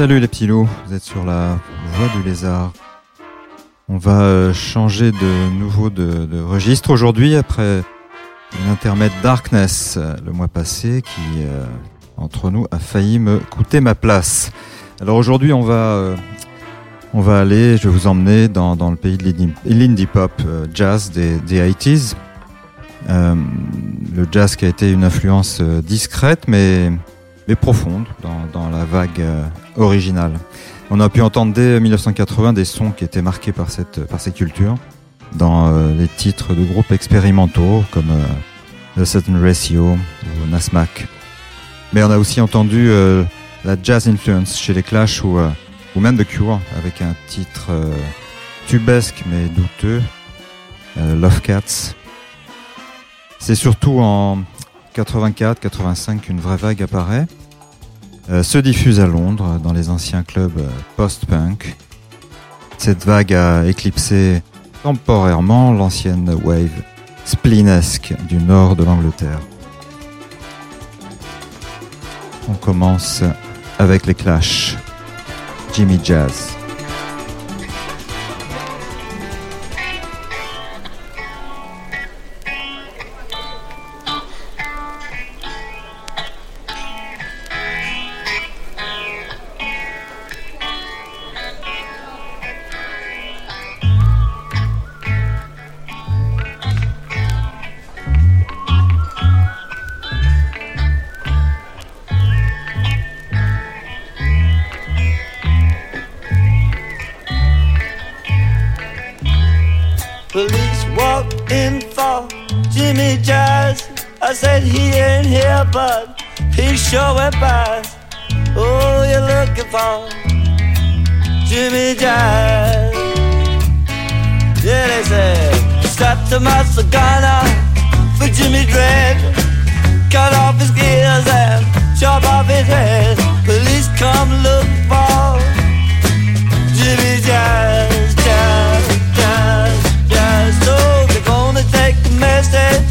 Salut les petits loups, vous êtes sur la voie du lézard. On va euh, changer de nouveau de, registre aujourd'hui après une intermède Darkness euh, le mois passé qui, euh, entre nous, a failli me coûter ma place. Alors aujourd'hui, on va, on va aller, je vais vous emmener dans, le pays de l'indie- pop jazz des, des 80s. Euh, le jazz qui a été une influence discrète mais, profonde dans, la vague euh, originale. On a pu entendre dès 1980 des sons qui étaient marqués par cette, par ces cultures dans euh, les titres de groupes expérimentaux comme euh, The Certain Ratio ou Nasmac. Mais on a aussi entendu la jazz influence chez les Clash ou, ou même The Cure avec un titre tubesque mais douteux, Love Cats. C'est surtout en 84-85 qu'une vraie vague apparaît, se diffuse à Londres dans les anciens clubs euh, post-punk. Cette vague a éclipsé temporairement l'ancienne wave splinesque du nord de l'Angleterre. On commence avec les Clash, Jimmy Jazz. I said he ain't here, but he sure went by. Oh, you're looking for Jimmy Jazz. Yeah, they said, stop to Masagana for Jimmy Dread. Cut off his gears and chop off his head. Police come look for Jimmy Jazz, Jazz, Jazz, Jazz. So they're gonna take the message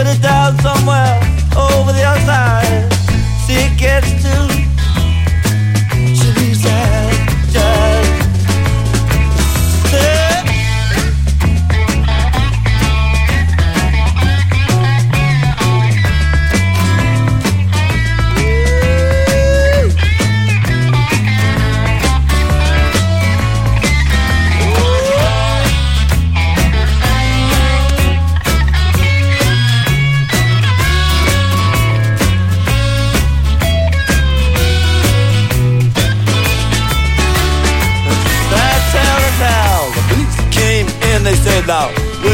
put it down somewhere over the other side. See it gets to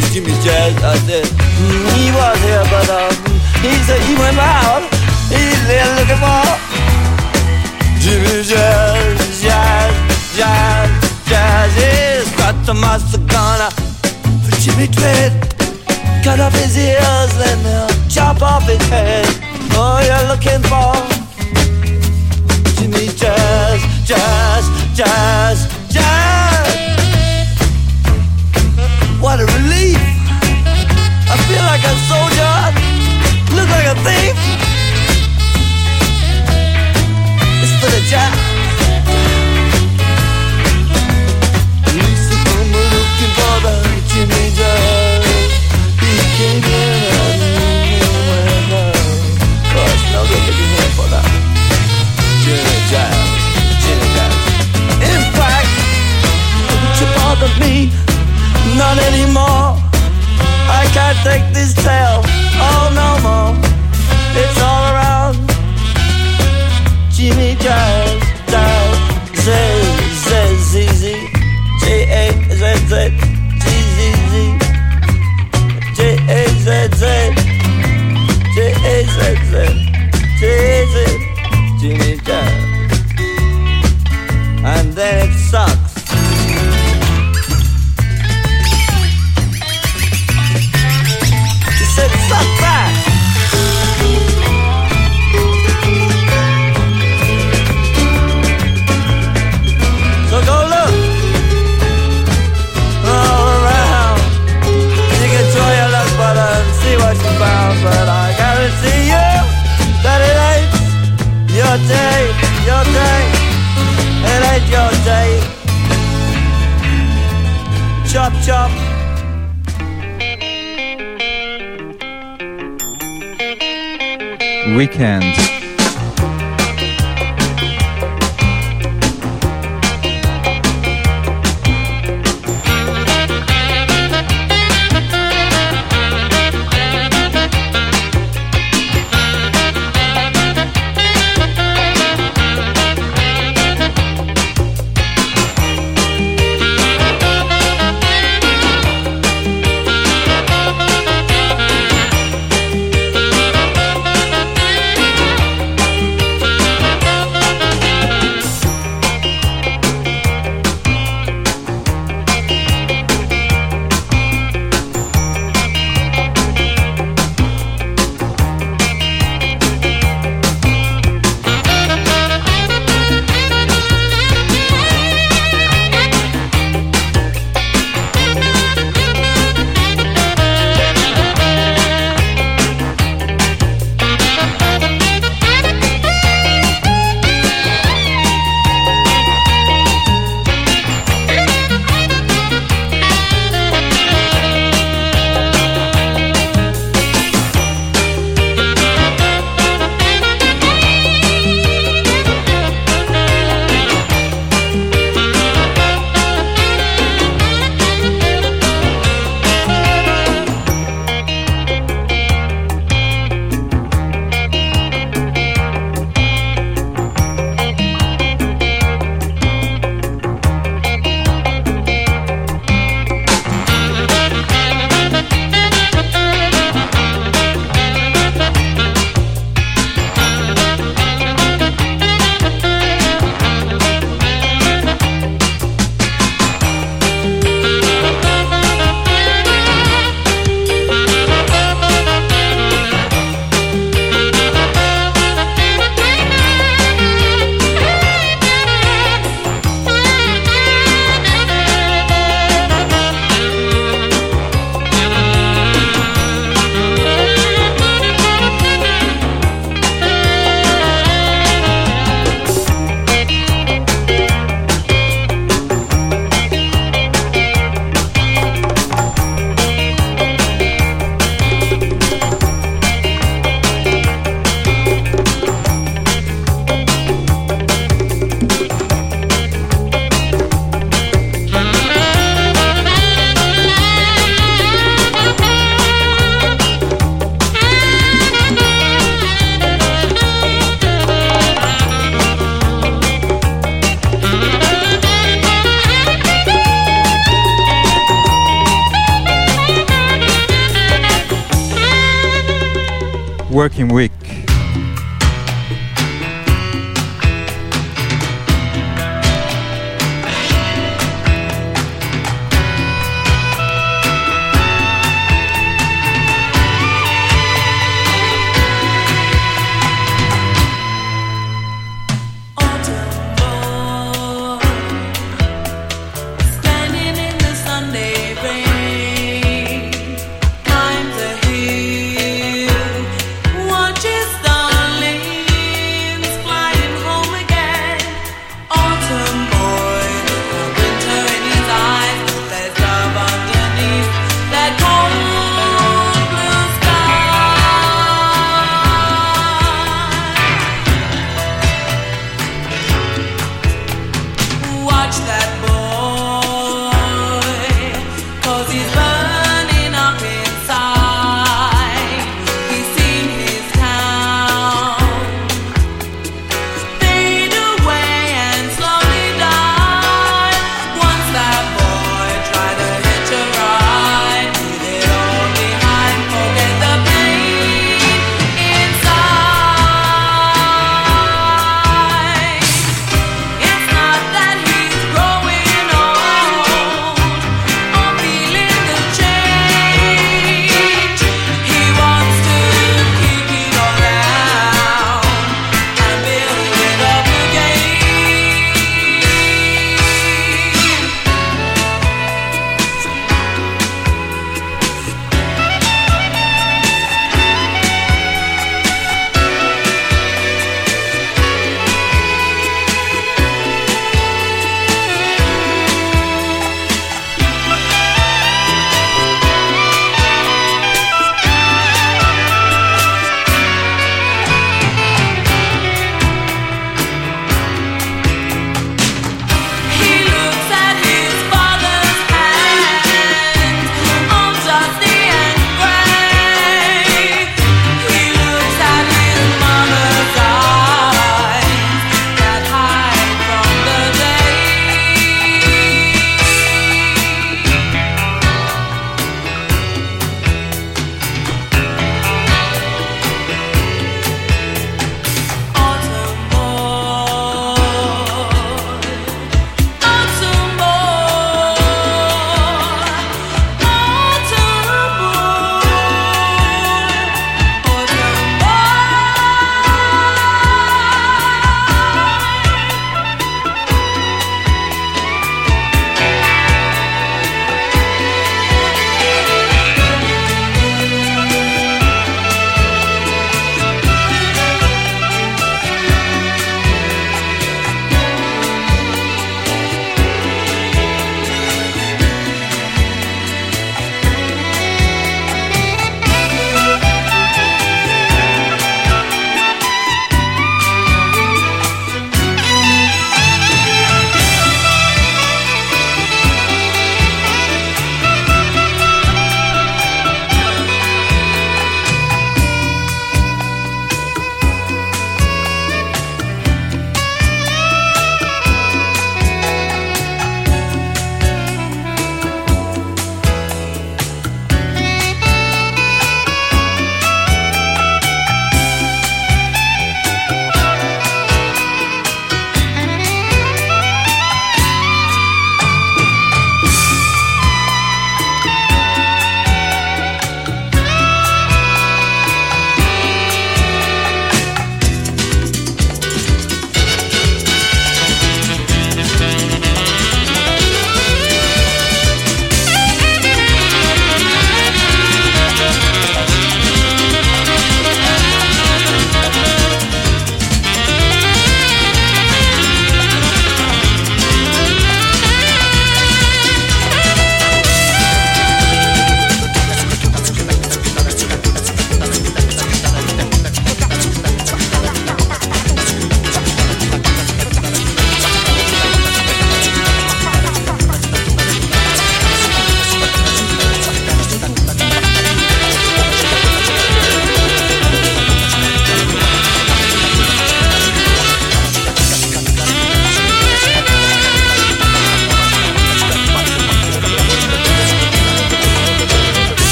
now, Jimmy Jazz? I said, "Mm, he was here, but um, he said he went out. He's there looking for Jimmy Jazz, Jazz, Jazz, Jazz. He's got the gunner for Jimmy Dread. Cut off his ears and uh, chop off his head. Oh, you're looking for Jimmy Jazz, Jazz, Jazz, Jazz. Like a soldier, look like a thief. It's for the jazz. Working week.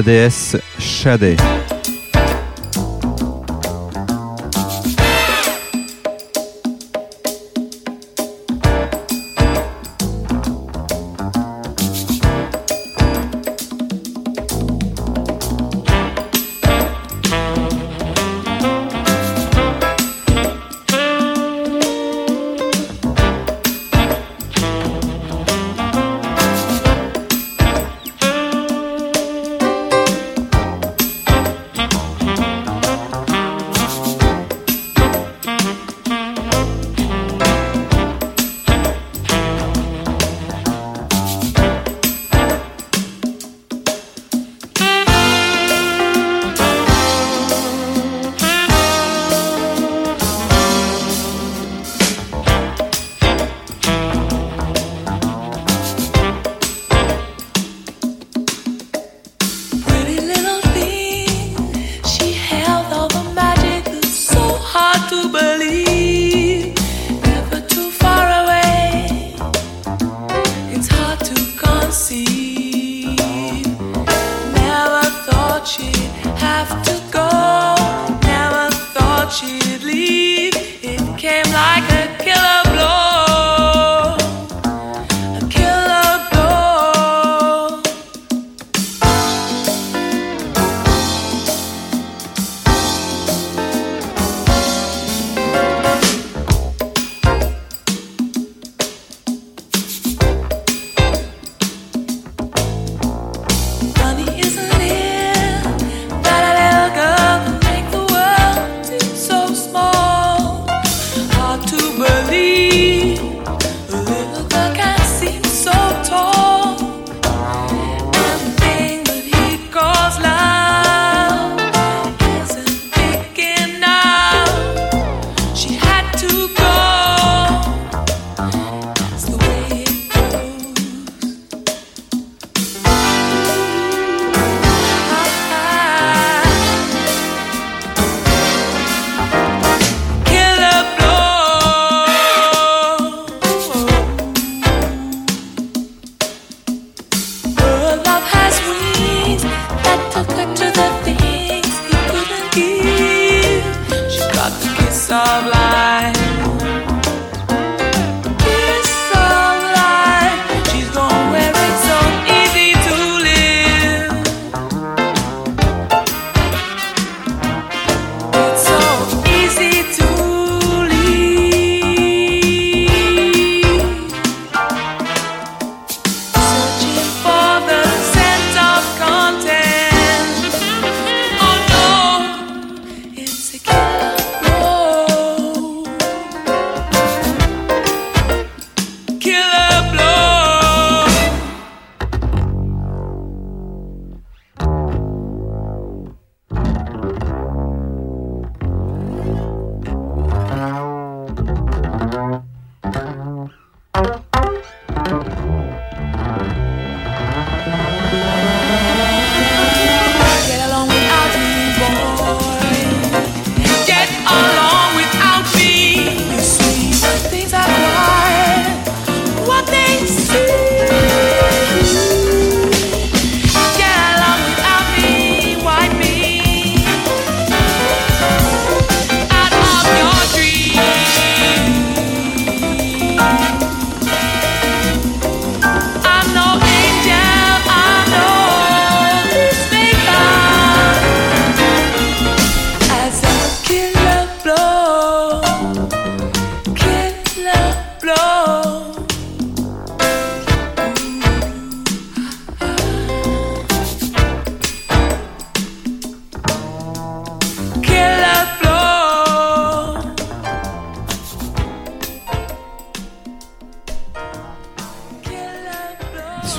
La déesse Shadé.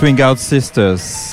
Swing Out Sisters.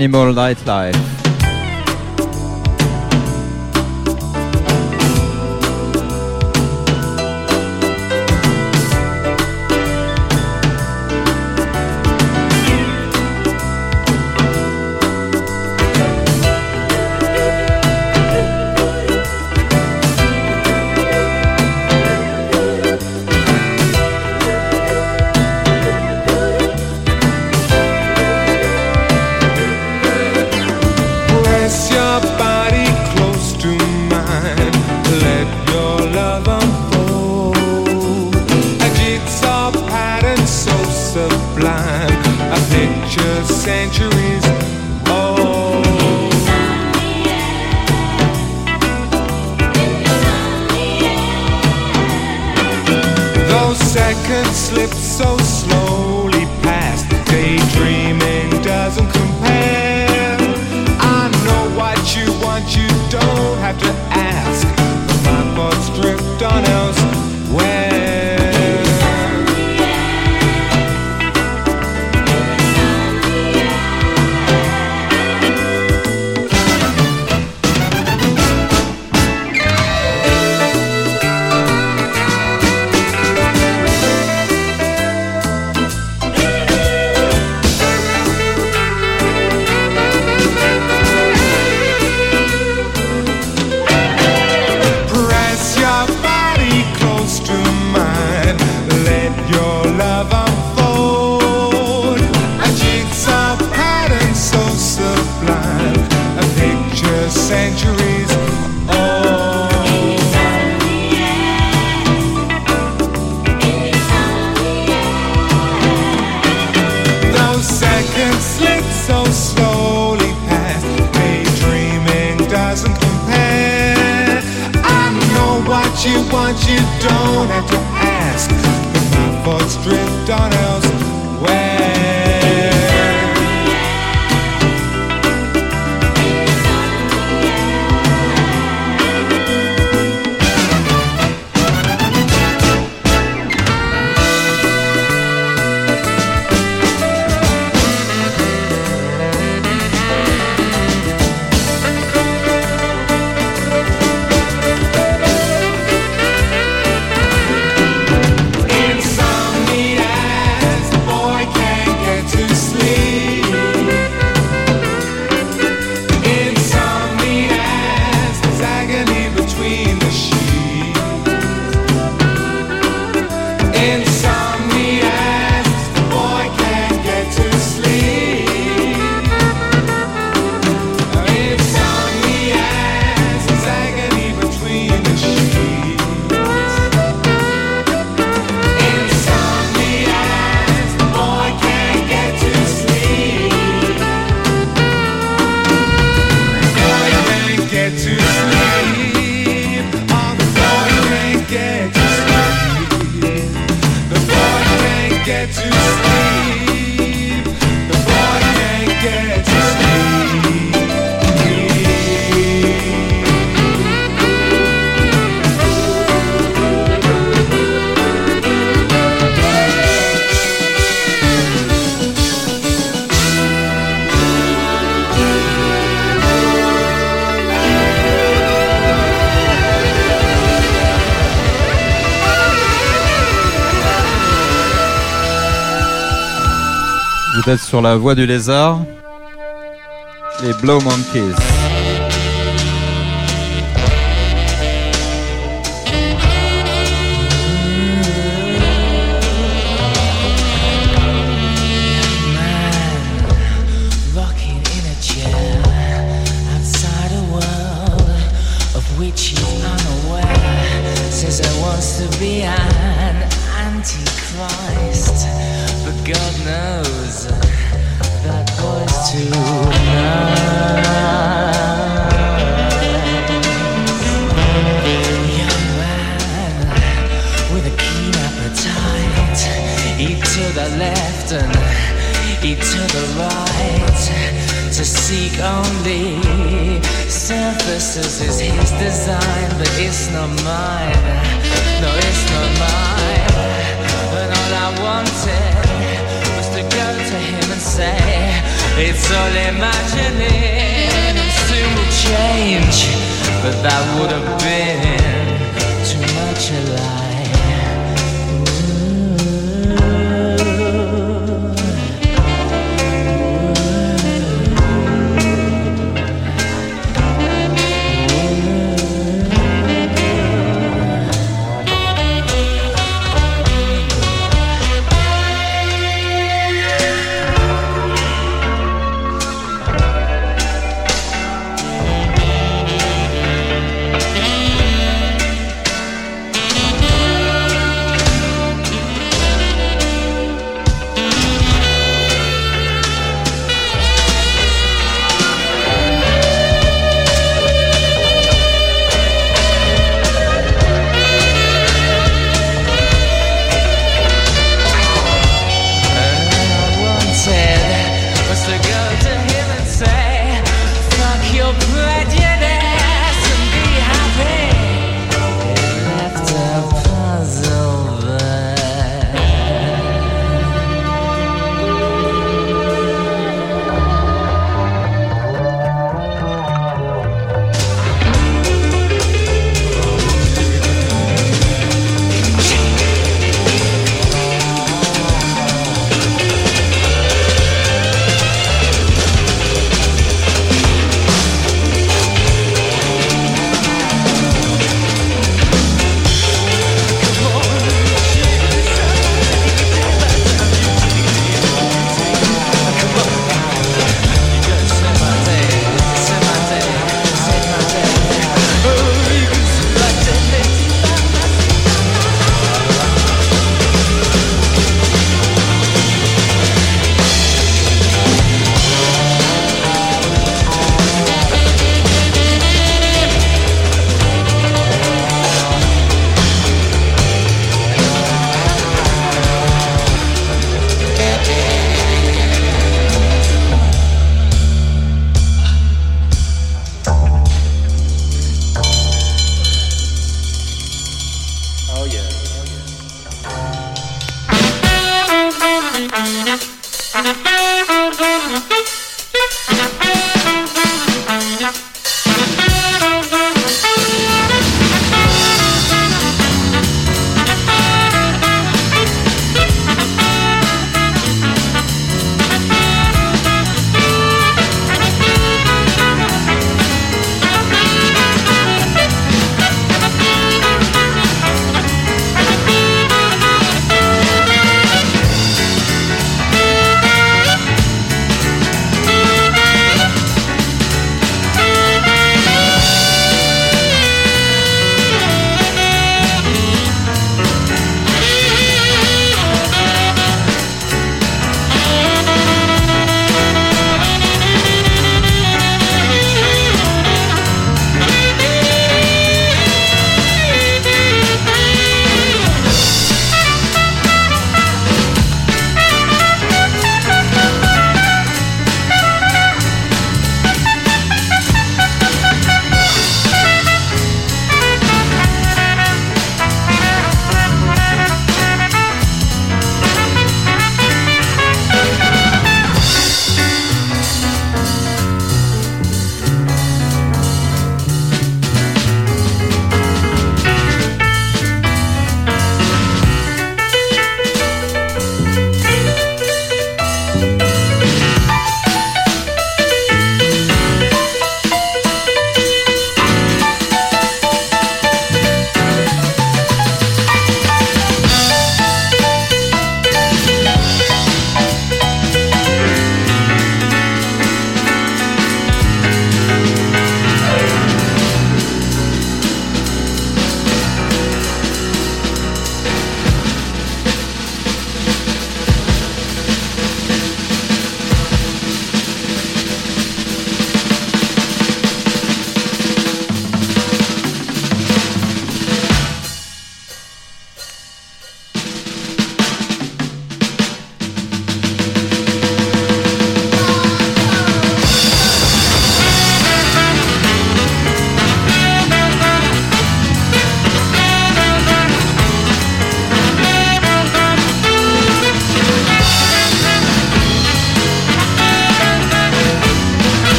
Animal Nightlife. Seconds slip so slowly past. Daydreaming doesn't compare. I know what you want, you don't have to ask. My thoughts drift on else. Sur la voie du lézard. Les Blow Monkeys. imagining soon will change, but that would have been too much alive.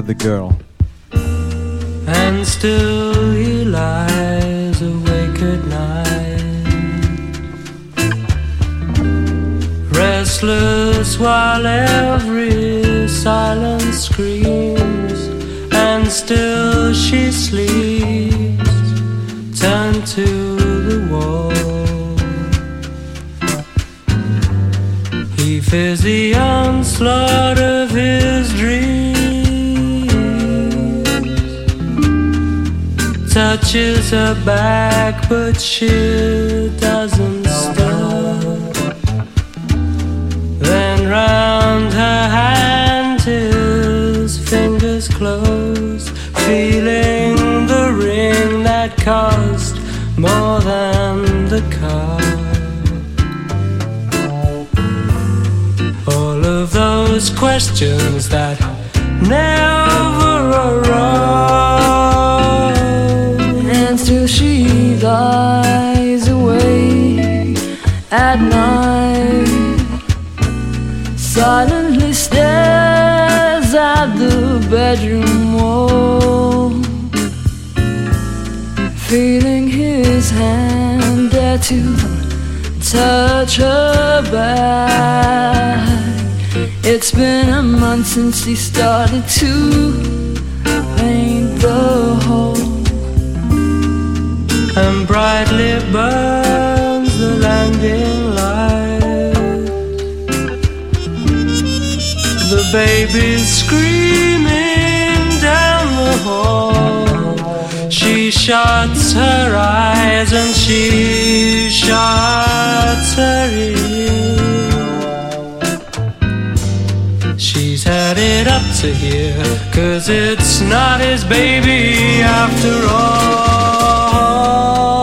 Girl. and still he lies awake at night, restless while every silence screams, and still she sleeps, turned to the wall. He fears the onslaught touches her back, but she doesn't stop. Then round her hand his fingers close, feeling the ring that cost more than the car. All of those questions that never bedroom wall, feeling his hand there to touch her back. It's been a month since he started to paint the hole. and brightly burns the landing light. The baby's screaming down the hall. She shuts her eyes and she shuts her ears. She's had it up to here, cause it's not his baby after all.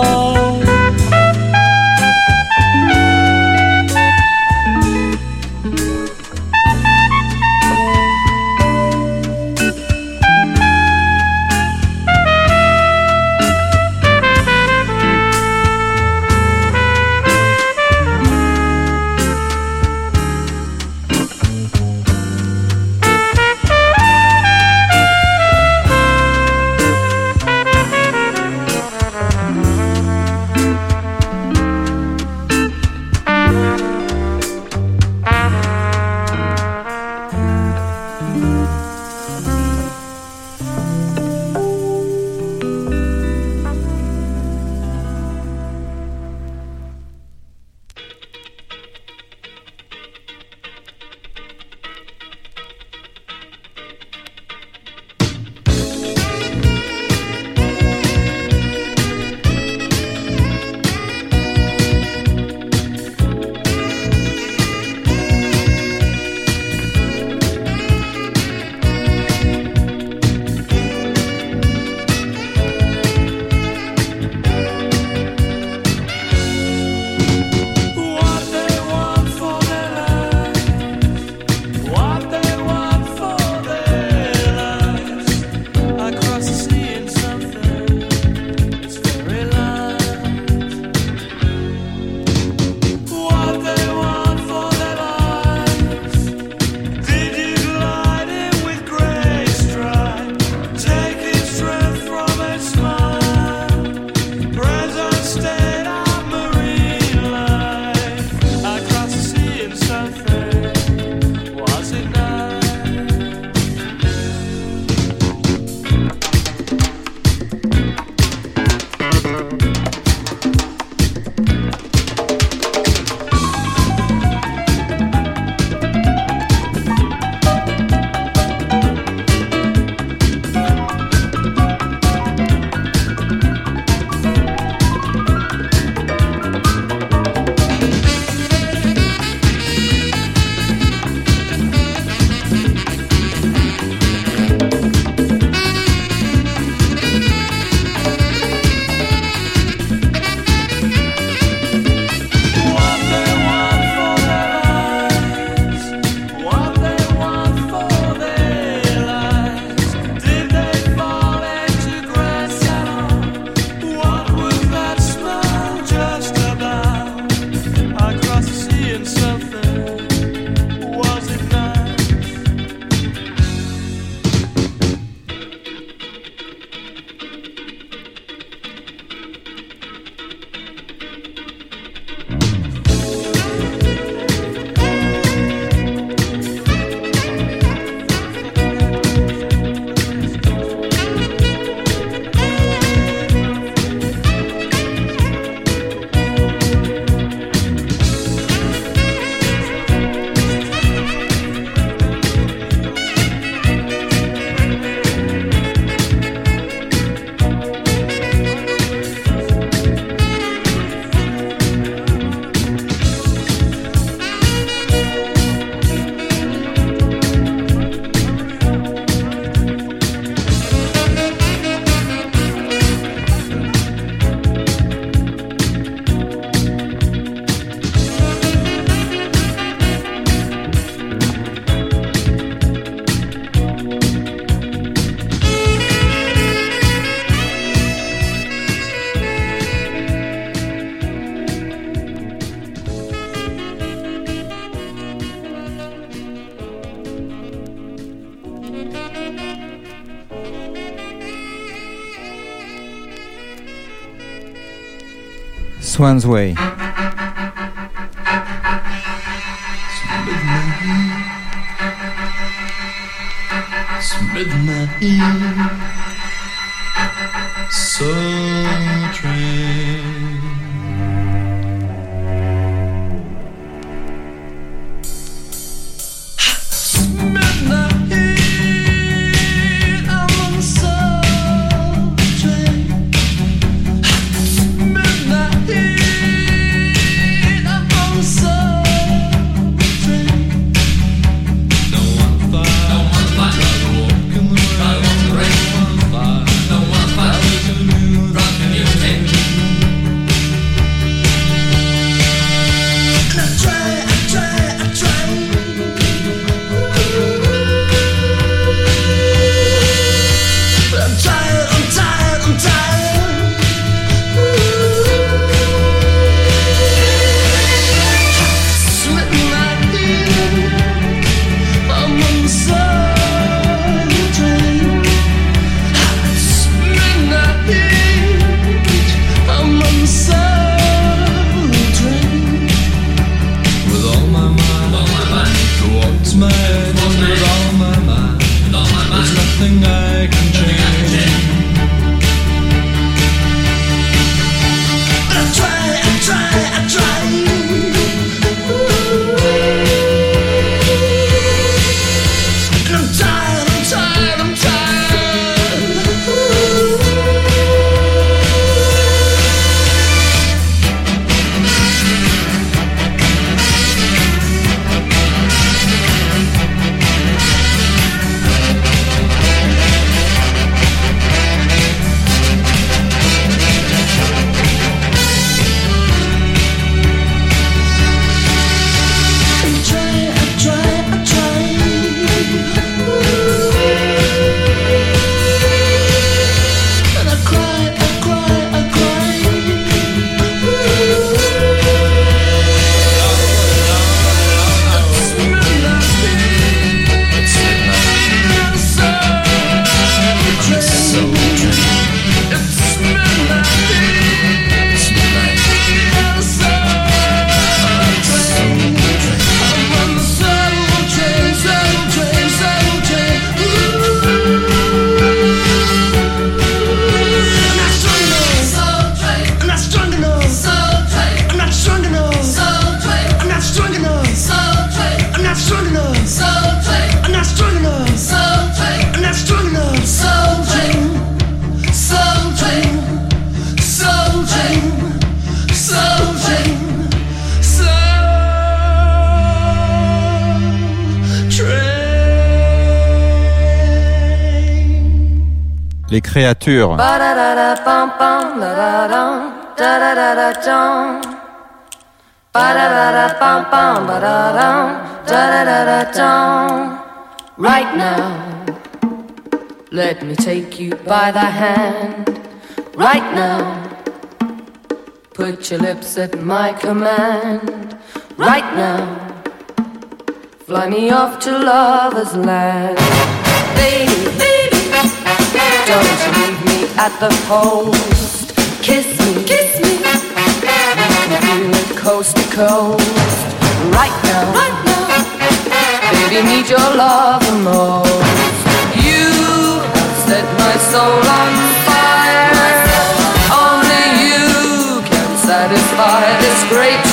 Swans Way. Soul train. Da-da-da-da-dum. Right now, let me take you by the hand. Right now, put your lips at my command. Right now, fly me off to lover's land. Baby. Don't leave me at the post. Kiss me, kiss me. Me coast to coast. Right now, right now. Baby, need your love the most. You set my soul on fire. Only you can satisfy this great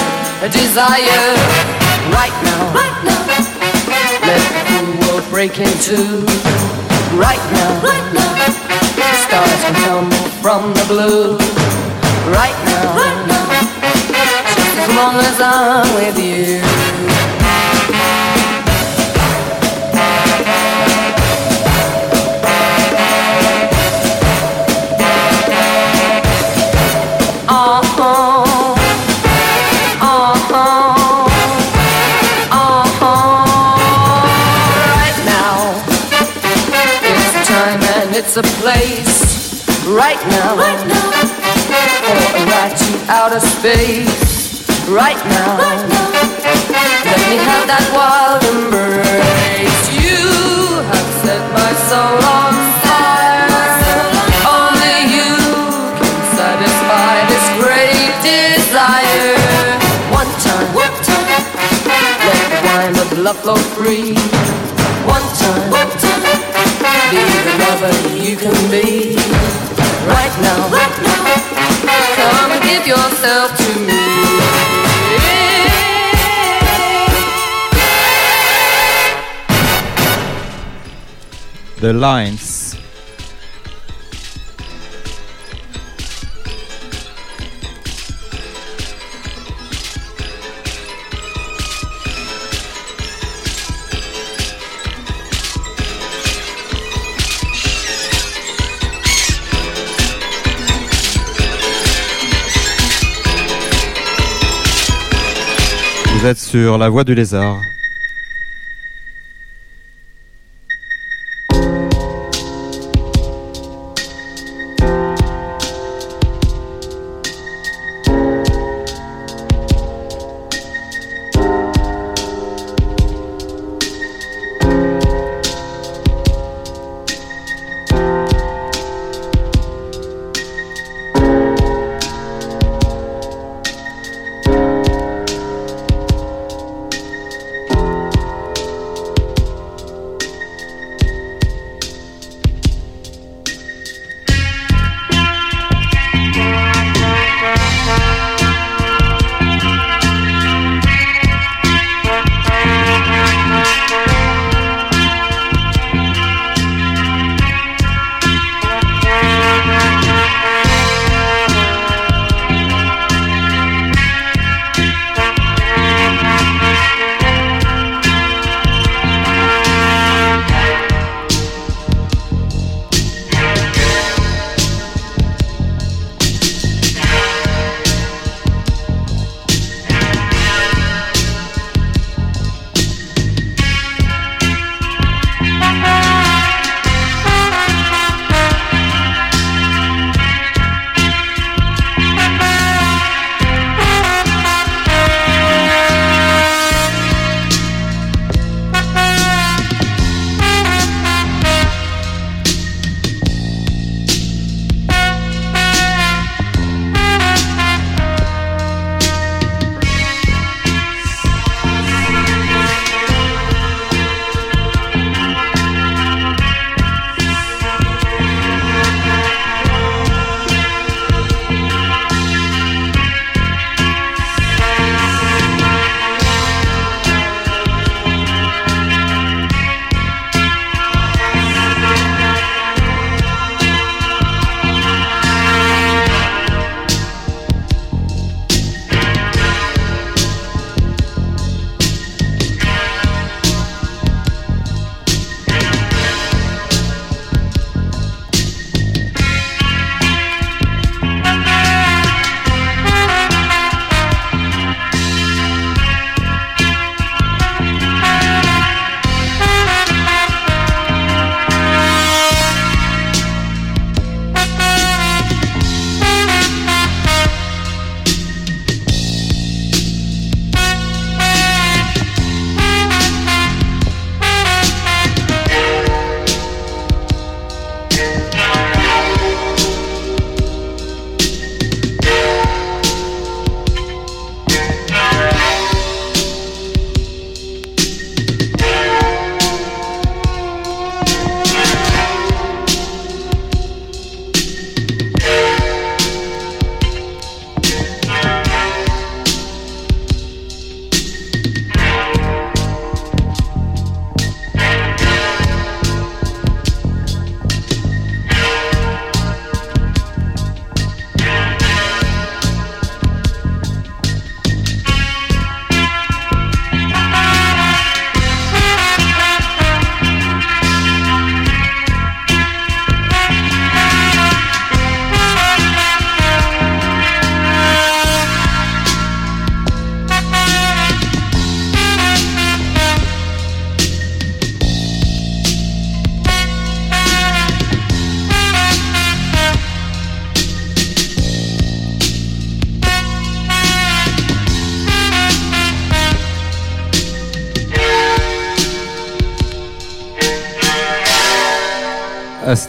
desire. Right now, right now. Let the world break in two. Right now, right now. Stars can tumble from the blue. Right now, right now. Just as long as I'm with you. now, right now. Or a ride to outer space, right now. Right now. Let me have that wild embrace. You have set my soul on fire. Only you can satisfy this great desire. One time, one time. Let the wine of love flow free. One time, one time. Be the lover you can be. Right now, come and give yourself to me. The Lines. Vous êtes sur la voie du lézard.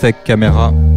Tech Camera.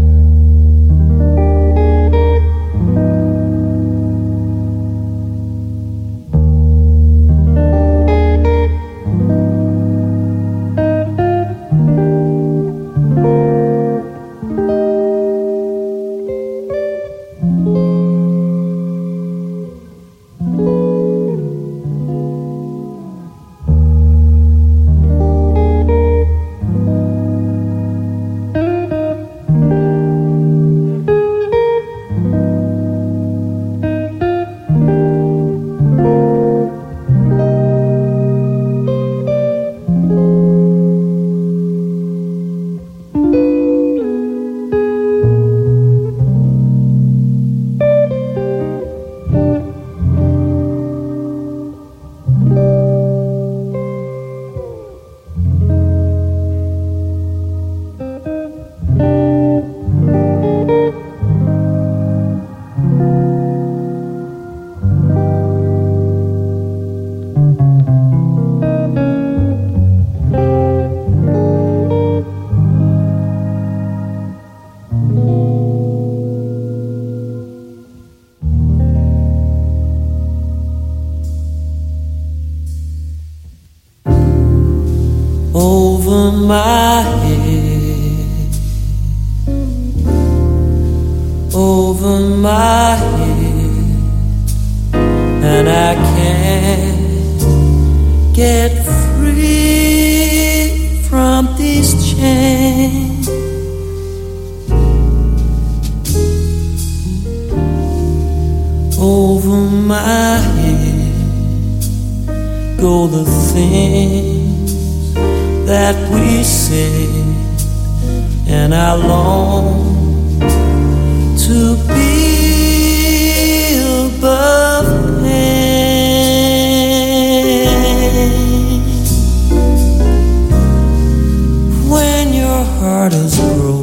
Heart is broken,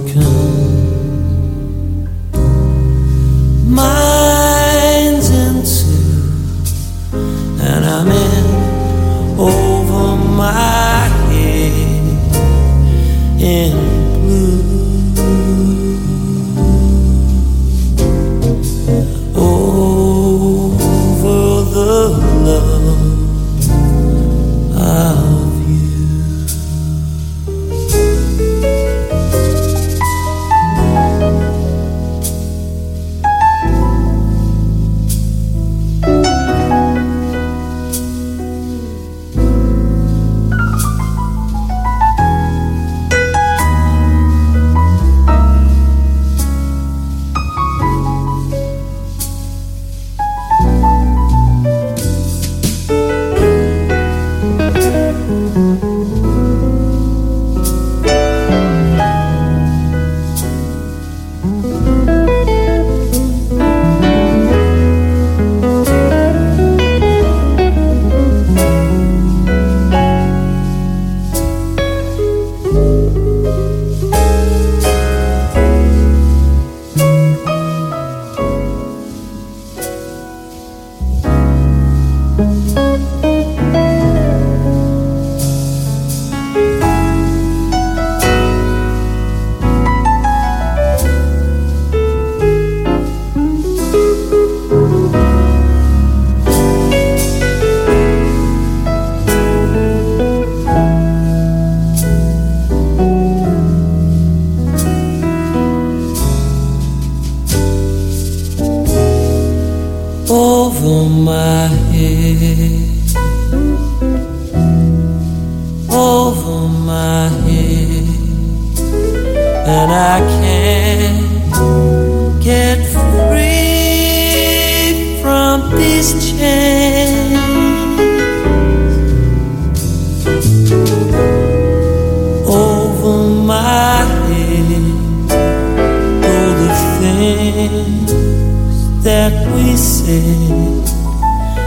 that we said,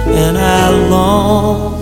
and I long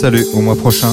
Salut, au mois prochain.